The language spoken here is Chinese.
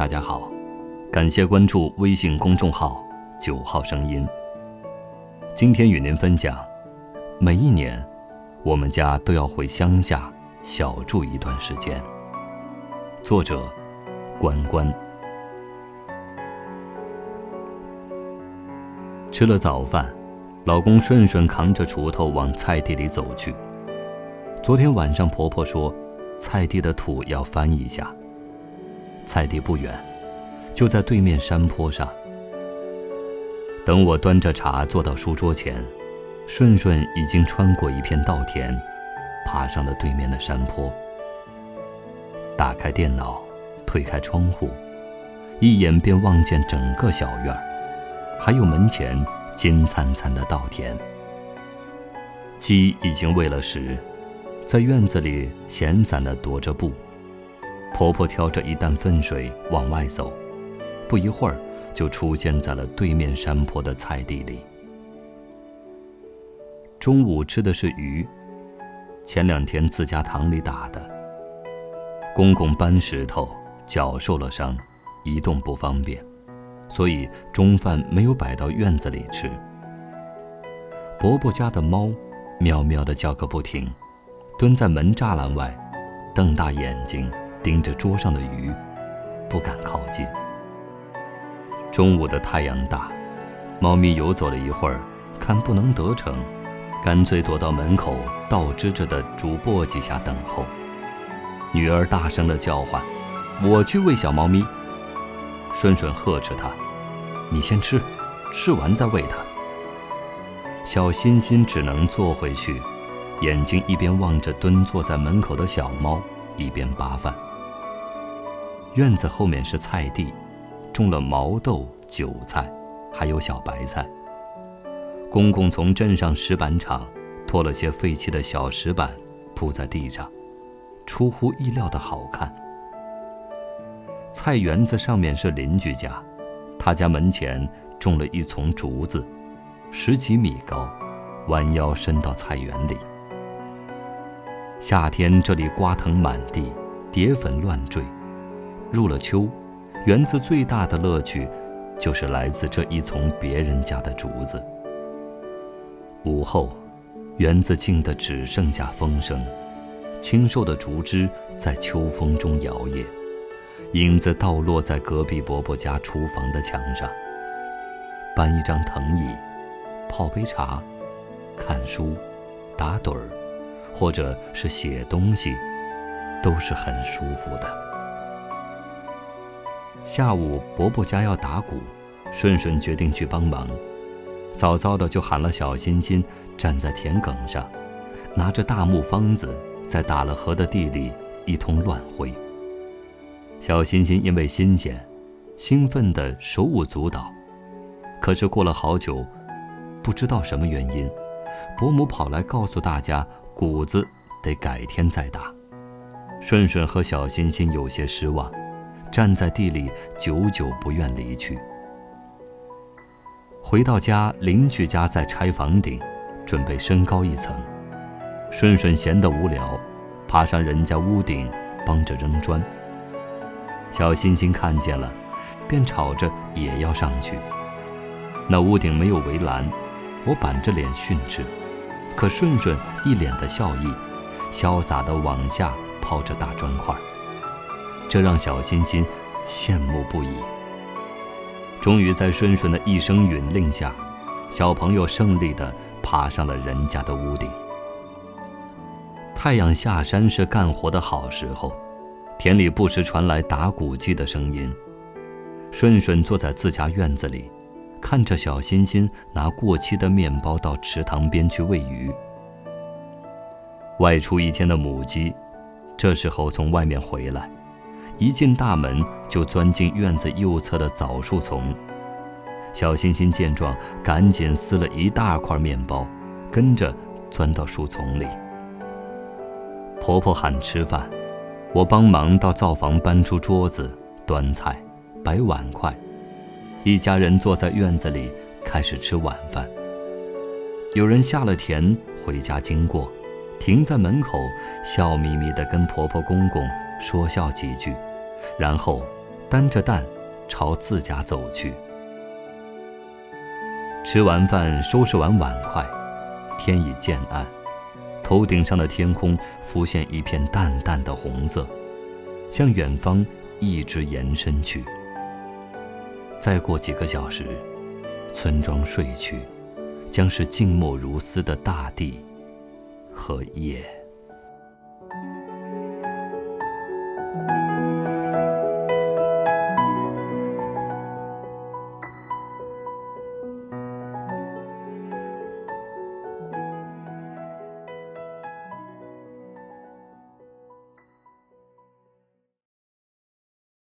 大家好，感谢关注微信公众号“九号声音”。今天与您分享，每一年，我们家都要回乡下小住一段时间。作者：关关。吃了早饭，老公顺顺扛着锄头往菜地里走去。昨天晚上，婆婆说，菜地的土要翻一下。菜地不远，就在对面山坡上。等我端着茶坐到书桌前，顺顺已经穿过一片稻田，爬上了对面的山坡。打开电脑，推开窗户，一眼便望见整个小院儿还有门前金灿灿的稻田。鸡已经喂了食，在院子里闲散地踱着步。婆婆挑着一担粪水往外走，不一会儿就出现在了对面山坡的菜地里。中午吃的是鱼，前两天自家塘里打的。公公搬石头，脚受了伤，移动不方便，所以中饭没有摆到院子里吃。伯伯家的猫，喵喵的叫个不停，蹲在门栅栏外，瞪大眼睛。盯着桌上的鱼，不敢靠近。中午的太阳大，猫咪游走了一会儿，看不能得逞，干脆躲到门口倒支着的竹簸箕下等候。女儿大声地叫唤：“我去喂小猫咪。”顺顺呵斥他：“你先吃，吃完再喂它。”小欣欣只能坐回去，眼睛一边望着蹲坐在门口的小猫，一边扒饭。院子后面是菜地，种了毛豆、韭菜，还有小白菜。公公从镇上石板厂拖了些废弃的小石板铺在地上，出乎意料的好看。菜园子上面是邻居家，他家门前种了一丛竹子，十几米高，弯腰伸到菜园里。夏天这里瓜藤满地，蝶粉乱坠。入了秋，园子最大的乐趣，就是来自这一丛别人家的竹子。午后，园子静得只剩下风声，清瘦的竹枝在秋风中摇曳，影子倒落在隔壁伯伯家厨房的墙上。搬一张藤椅，泡杯茶，看书，打盹儿，或者是写东西，都是很舒服的。下午，伯伯家要打鼓，顺顺决定去帮忙。早早的就喊了小欣欣站在田埂上，拿着大木方子在打了河的地里一通乱挥。小欣欣因为新鲜，兴奋得手舞足蹈。可是过了好久，不知道什么原因，伯母跑来告诉大家，鼓子得改天再打。顺顺和小欣欣有些失望。站在地里，久久不愿离去。回到家，邻居家在拆房顶，准备升高一层。顺顺闲得无聊，爬上人家屋顶，帮着扔砖。小星星看见了，便吵着也要上去。那屋顶没有围栏，我板着脸训斥，可顺顺一脸的笑意，潇洒地往下抛着大砖块。这让小欣欣羡慕不已。终于在顺顺的一声允令下，小朋友胜利地爬上了人家的屋顶。太阳下山是干活的好时候，田里不时传来打谷机的声音。顺顺坐在自家院子里，看着小欣欣拿过期的面包到池塘边去喂鱼。外出一天的母鸡，这时候从外面回来。一进大门，就钻进院子右侧的枣树丛。小欣欣见状，赶紧撕了一大块面包，跟着钻到树丛里。婆婆喊吃饭，我帮忙到灶房搬出桌子、端菜、摆碗筷，一家人坐在院子里开始吃晚饭。有人下了田回家经过，停在门口，笑眯眯地跟婆婆公公说笑几句。然后，担着担朝自家走去。吃完饭，收拾完碗筷，天已渐暗，头顶上的天空浮现一片淡淡的红色，向远方一直延伸去。再过几个小时，村庄睡去，将是静默如斯的大地和夜。